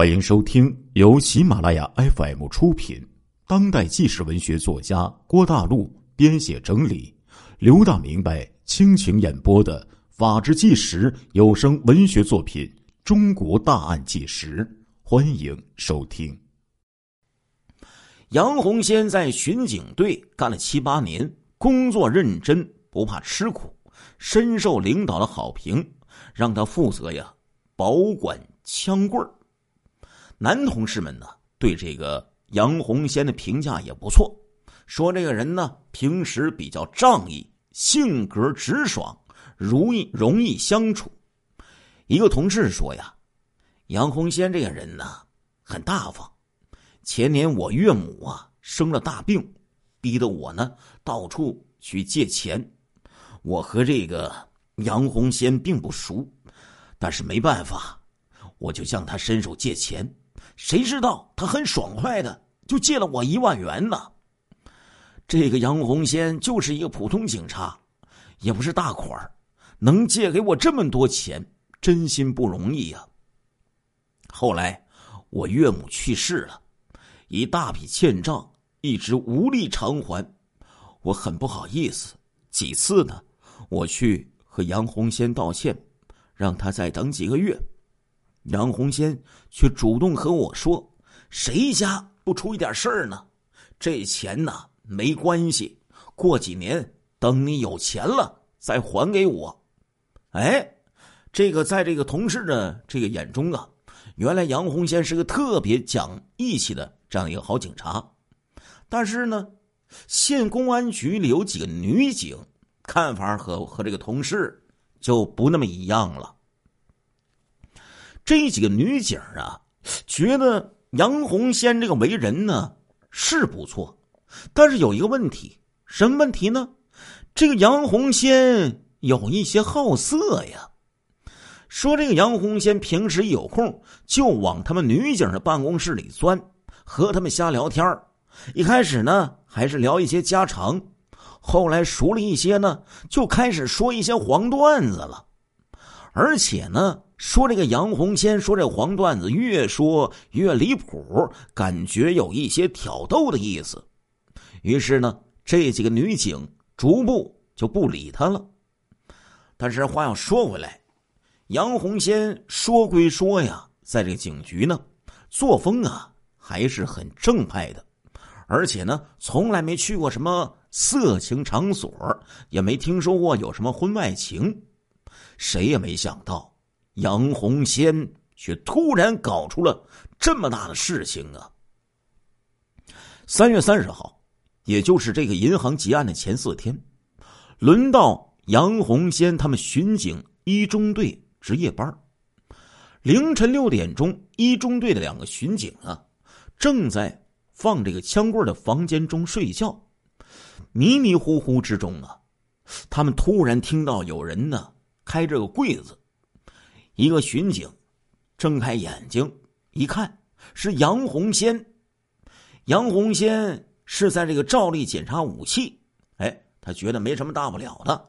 欢迎收听由喜马拉雅 FM 出品、当代纪实文学作家郭大陆编写整理、刘大明白倾情演播的《法制纪实》有声文学作品《中国大案纪实》，欢迎收听。杨红先在巡警队干了七八年，工作认真，不怕吃苦，深受领导的好评，让他负责呀保管枪棍儿。男同事们呢，对这个杨红先的评价也不错，说这个人呢平时比较仗义，性格直爽，容易容易相处。一个同事说呀，杨红先这个人呢很大方。前年我岳母啊生了大病，逼得我呢到处去借钱。我和这个杨红先并不熟，但是没办法，我就向他伸手借钱。谁知道他很爽快的就借了我一万元呢？这个杨红先就是一个普通警察，也不是大款儿能借给我这么多钱，真心不容易呀。后来我岳母去世了，一大笔欠账一直无力偿还，我很不好意思。几次呢，我去和杨红先道歉，让他再等几个月。杨红先却主动和我说：“谁家不出一点事儿呢？这钱呢没关系，过几年等你有钱了再还给我。”哎，这个在这个同事的这个眼中啊，原来杨红先是个特别讲义气的这样一个好警察。但是呢，县公安局里有几个女警，看法和和这个同事就不那么一样了。这几个女警啊，觉得杨红仙这个为人呢是不错，但是有一个问题，什么问题呢？这个杨红仙有一些好色呀。说这个杨红仙平时有空就往他们女警的办公室里钻，和他们瞎聊天一开始呢还是聊一些家常，后来熟了一些呢，就开始说一些黄段子了，而且呢。说这个杨红仙说这黄段子越说越离谱，感觉有一些挑逗的意思。于是呢，这几个女警逐步就不理他了。但是话要说回来，杨红仙说归说呀，在这个警局呢，作风啊还是很正派的，而且呢，从来没去过什么色情场所，也没听说过有什么婚外情。谁也没想到。杨红仙却突然搞出了这么大的事情啊！三月三十号，也就是这个银行劫案的前四天，轮到杨红仙他们巡警一中队值夜班。凌晨六点钟，一中队的两个巡警啊，正在放这个枪棍的房间中睡觉，迷迷糊糊之中啊，他们突然听到有人呢开这个柜子。一个巡警睁开眼睛一看，是杨红仙。杨红仙是在这个照例检查武器。哎，他觉得没什么大不了的，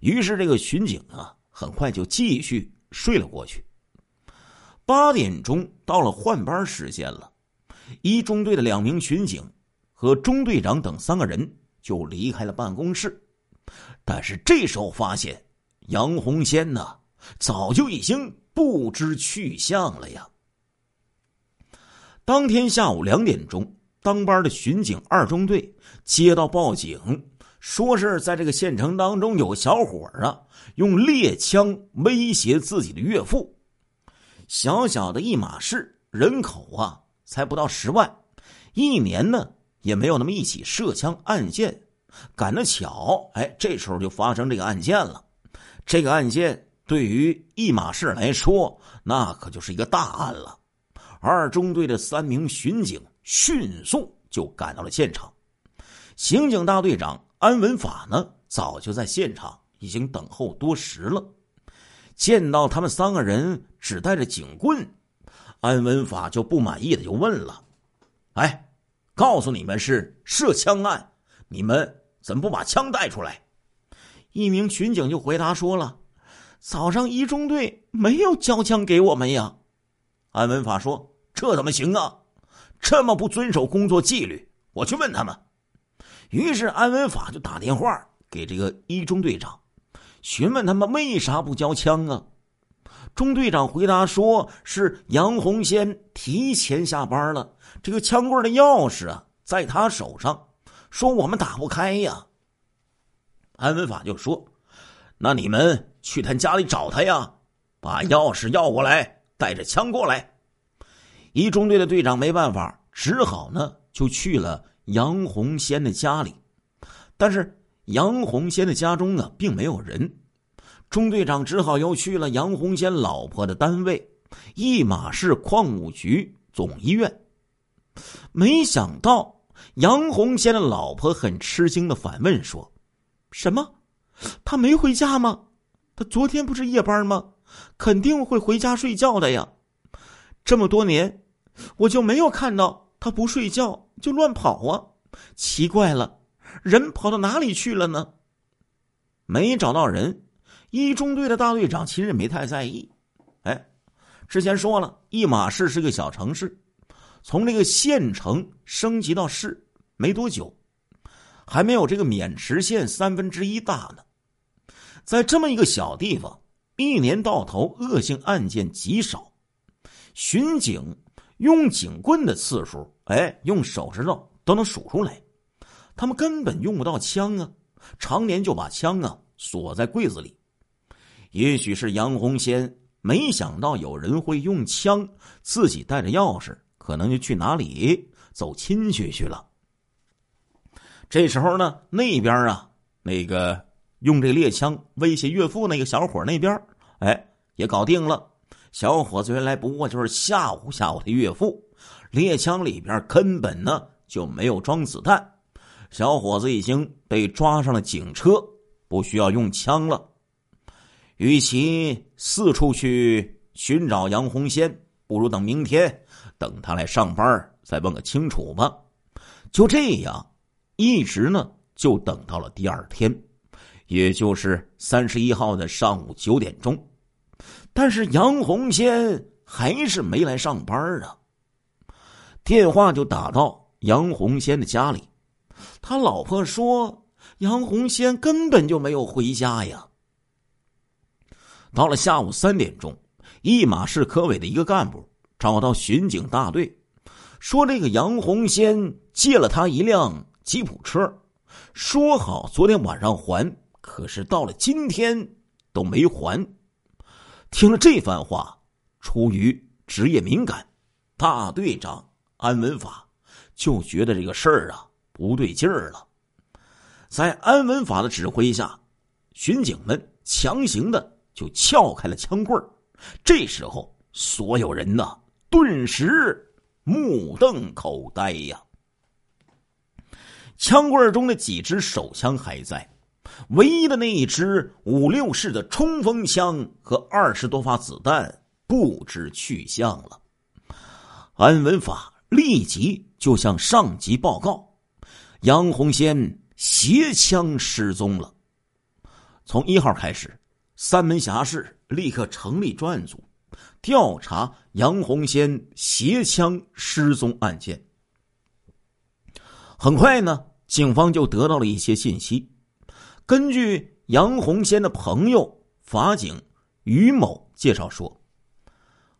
于是这个巡警啊，很快就继续睡了过去。八点钟到了换班时间了，一中队的两名巡警和中队长等三个人就离开了办公室。但是这时候发现杨红仙呢。早就已经不知去向了呀。当天下午两点钟，当班的巡警二中队接到报警，说是在这个县城当中有小伙啊，用猎枪威胁自己的岳父。小小的一马市，人口啊才不到十万，一年呢也没有那么一起涉枪案件。赶得巧，哎，这时候就发生这个案件了。这个案件。对于一马市来说，那可就是一个大案了。二中队的三名巡警迅速就赶到了现场，刑警大队长安文法呢，早就在现场已经等候多时了。见到他们三个人只带着警棍，安文法就不满意的就问了：“哎，告诉你们是涉枪案，你们怎么不把枪带出来？”一名巡警就回答说了。早上一中队没有交枪给我们呀，安文法说：“这怎么行啊？这么不遵守工作纪律，我去问他们。于是安文法就打电话给这个一中队长，询问他们为啥不交枪啊？中队长回答说：“是杨红先提前下班了，这个枪柜的钥匙啊在他手上，说我们打不开呀。”安文法就说：“那你们去他家里找他呀，把钥匙要过来，带着枪过来。”一中队的队长没办法，只好呢就去了杨红先的家里，但是杨红先的家中呢并没有人。中队长只好又去了杨红先老婆的单位——一马市矿务局总医院。没想到杨红先的老婆很吃惊的反问说：“什么？他没回家吗？他昨天不是夜班吗？肯定会回家睡觉的呀！这么多年，我就没有看到他不睡觉就乱跑啊！奇怪了，人跑到哪里去了呢？没找到人。”一中队的大队长其实没太在意，哎，之前说了，一马市是个小城市，从这个县城升级到市没多久，还没有这个渑池县三分之一大呢。在这么一个小地方，一年到头恶性案件极少，巡警用警棍的次数，哎，用手指头都能数出来。他们根本用不到枪啊，常年就把枪啊锁在柜子里。也许是杨红仙没想到有人会用枪，自己带着钥匙，可能就去哪里走亲戚去了。这时候呢，那边啊，那个用这猎枪威胁岳父那个小伙那边，哎，也搞定了。小伙子原来不过就是吓唬吓唬他岳父，猎枪里边根本呢就没有装子弹。小伙子已经被抓上了警车，不需要用枪了。与其四处去寻找杨红仙，不如等明天，等他来上班再问个清楚吧。就这样，一直呢就等到了第二天，也就是三十一号的上午九点钟。但是杨红仙还是没来上班啊。电话就打到杨红仙的家里，他老婆说杨红仙根本就没有回家呀。到了下午三点钟，一马市科委的一个干部找到巡警大队，说这个杨红仙借了他一辆吉普车，说好昨天晚上还，可是到了今天都没还。听了这番话，出于职业敏感，大队长安文法就觉得这个事儿啊不对劲儿了。在安文法的指挥下，巡警们强行的。就撬开了枪柜这时候所有人呐顿时目瞪口呆呀。枪柜中的几支手枪还在，唯一的那一支五六式的冲锋枪和二十多发子弹不知去向了。安文法立即就向上级报告：杨洪先携枪失踪了。从一号开始。三门峡市立刻成立专案组，调查杨洪先携枪失踪案件。很快呢，警方就得到了一些信息。根据杨红仙的朋友法警于某介绍说，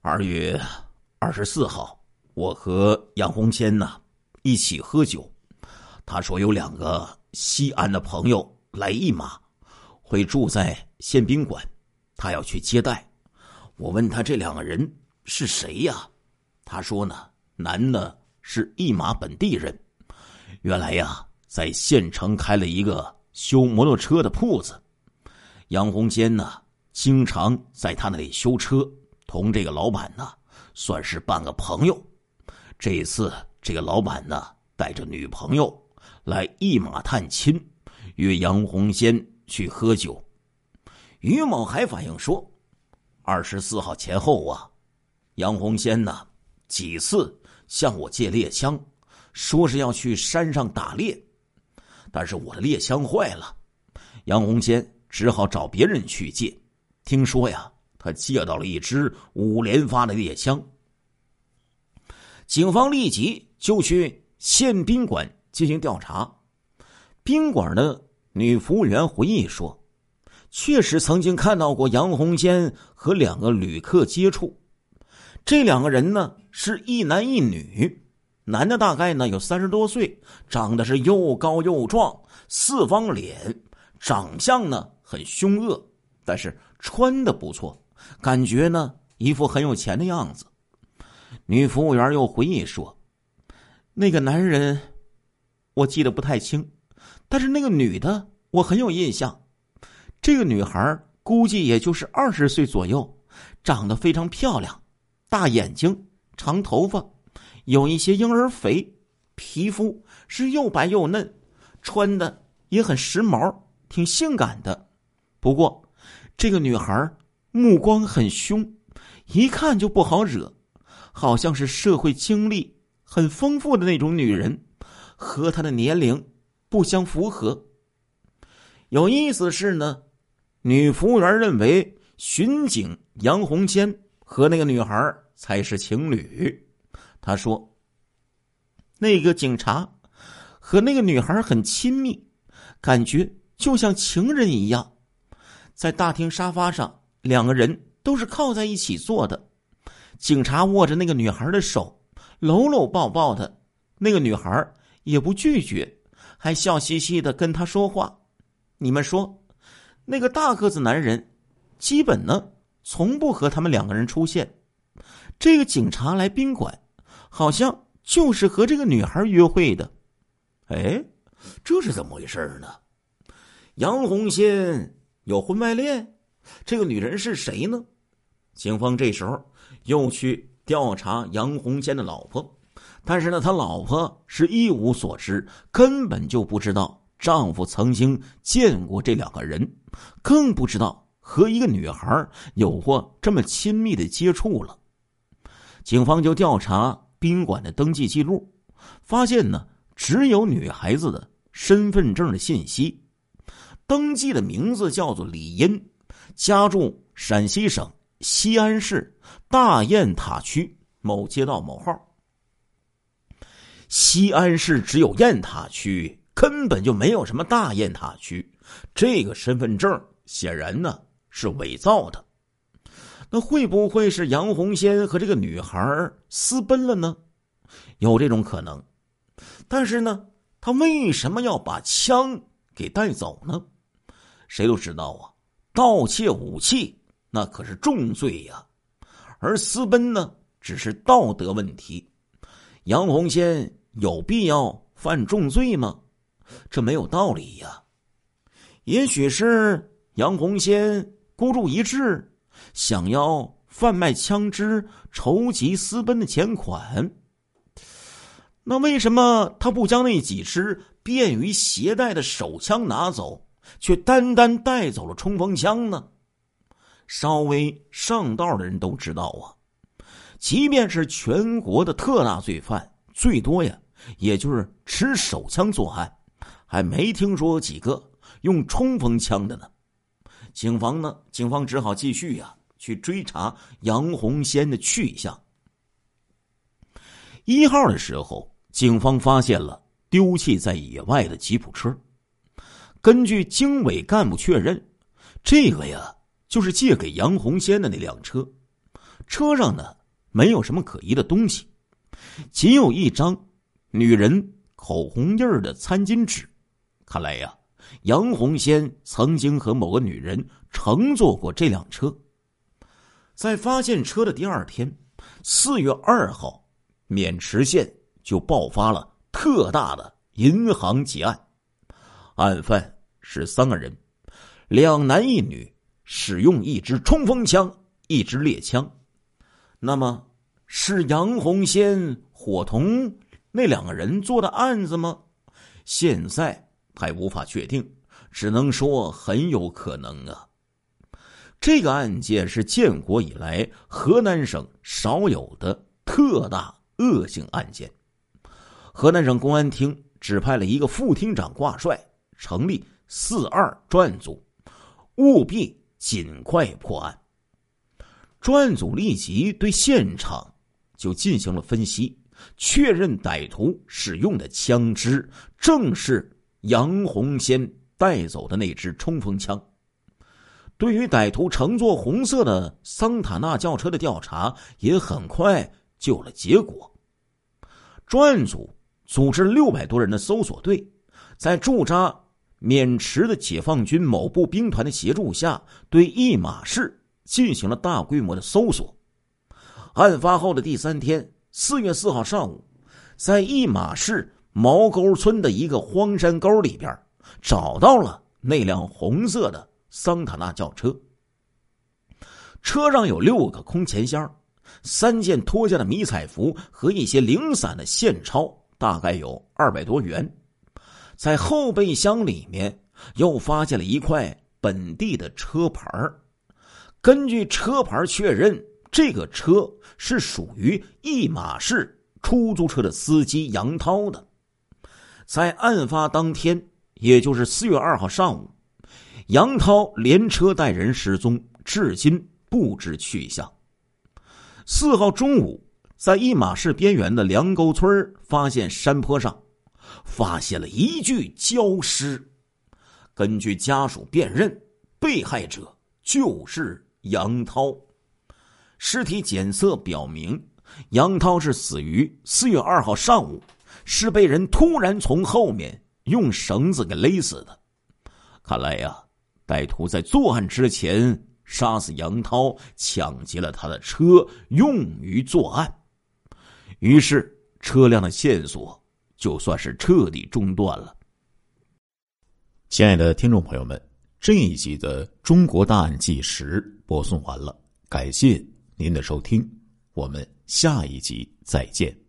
二月二十四号，我和杨红仙呢一起喝酒。他说有两个西安的朋友来一马。会住在宪宾馆，他要去接待。我问他这两个人是谁呀？他说呢，男的是一马本地人，原来呀在县城开了一个修摩托车的铺子。杨红坚呢，经常在他那里修车，同这个老板呢算是半个朋友。这一次，这个老板呢带着女朋友来一马探亲，约杨红坚。去喝酒，于某还反映说，二十四号前后啊，杨红仙呢几次向我借猎枪，说是要去山上打猎，但是我的猎枪坏了，杨红坚只好找别人去借。听说呀，他借到了一支五连发的猎枪。警方立即就去县宾馆进行调查。宾馆的女服务员回忆说：“确实曾经看到过杨红坚和两个旅客接触。这两个人呢是一男一女，男的大概呢有三十多岁，长得是又高又壮，四方脸，长相呢很凶恶，但是穿的不错，感觉呢一副很有钱的样子。”女服务员又回忆说：“那个男人，我记得不太清。”但是那个女的我很有印象，这个女孩估计也就是二十岁左右，长得非常漂亮，大眼睛，长头发，有一些婴儿肥，皮肤是又白又嫩，穿的也很时髦，挺性感的。不过，这个女孩目光很凶，一看就不好惹，好像是社会经历很丰富的那种女人，和她的年龄。不相符合。有意思是呢，女服务员认为巡警杨红仙和那个女孩才是情侣。他说：“那个警察和那个女孩很亲密，感觉就像情人一样。在大厅沙发上，两个人都是靠在一起坐的。警察握着那个女孩的手，搂搂抱抱的，那个女孩也不拒绝。”还笑嘻嘻的跟他说话，你们说，那个大个子男人，基本呢从不和他们两个人出现。这个警察来宾馆，好像就是和这个女孩约会的。哎，这是怎么回事呢？杨红仙有婚外恋，这个女人是谁呢？警方这时候又去调查杨红仙的老婆。但是呢，他老婆是一无所知，根本就不知道丈夫曾经见过这两个人，更不知道和一个女孩有过这么亲密的接触了。警方就调查宾馆的登记记录，发现呢，只有女孩子的身份证的信息，登记的名字叫做李英，家住陕西省西安市大雁塔区某街道某号。西安市只有雁塔区，根本就没有什么大雁塔区。这个身份证显然呢是伪造的。那会不会是杨红仙和这个女孩私奔了呢？有这种可能。但是呢，他为什么要把枪给带走呢？谁都知道啊，盗窃武器那可是重罪呀，而私奔呢只是道德问题。杨红仙。有必要犯重罪吗？这没有道理呀。也许是杨红仙孤注一掷，想要贩卖枪支筹集私奔的钱款。那为什么他不将那几支便于携带的手枪拿走，却单单带走了冲锋枪呢？稍微上道的人都知道啊，即便是全国的特大罪犯，最多呀。也就是持手枪作案，还没听说几个用冲锋枪的呢。警方呢，警方只好继续呀去追查杨红仙的去向。一号的时候，警方发现了丢弃在野外的吉普车。根据经委干部确认，这个呀就是借给杨红仙的那辆车。车上呢没有什么可疑的东西，仅有一张。女人口红印儿的餐巾纸，看来呀，杨红仙曾经和某个女人乘坐过这辆车。在发现车的第二天，四月二号，渑池县就爆发了特大的银行劫案，案犯是三个人，两男一女，使用一支冲锋枪，一支猎枪。那么，是杨红仙伙同？那两个人做的案子吗？现在还无法确定，只能说很有可能啊。这个案件是建国以来河南省少有的特大恶性案件。河南省公安厅指派了一个副厅长挂帅，成立四二专案组，务必尽快破案。专案组立即对现场就进行了分析。确认歹徒使用的枪支正是杨红先带走的那支冲锋枪。对于歹徒乘坐红色的桑塔纳轿车的调查，也很快就有了结果。专案组组织六百多人的搜索队，在驻扎渑池的解放军某部兵团的协助下，对一马市进行了大规模的搜索。案发后的第三天，四月四号上午，在一马市毛沟村的一个荒山沟里边，找到了那辆红色的桑塔纳轿车。车上有六个空钱箱。三件脱下的迷彩服和一些零散的现钞，大概有二百多元。在后备箱里面又发现了一块本地的车牌根据车牌确认，这个车是属于一马市出租车的司机杨涛的。在案发当天，也就是四月二号上午，杨涛连车带人失踪，至今不知去向。四号中午，在一马市边缘的梁沟村发现山坡上发现了一具焦尸。根据家属辨认，被害者就是杨涛。尸体检测表明，杨涛是死于四月二号上午，是被人突然从后面用绳子给勒死的。看来呀，歹徒在作案之前。杀死杨涛，抢劫了他的车，用于作案。于是，车辆的线索就算是彻底中断了。亲爱的听众朋友们，这一集的《中国大案纪实》播送完了，感谢您的收听，我们下一集再见。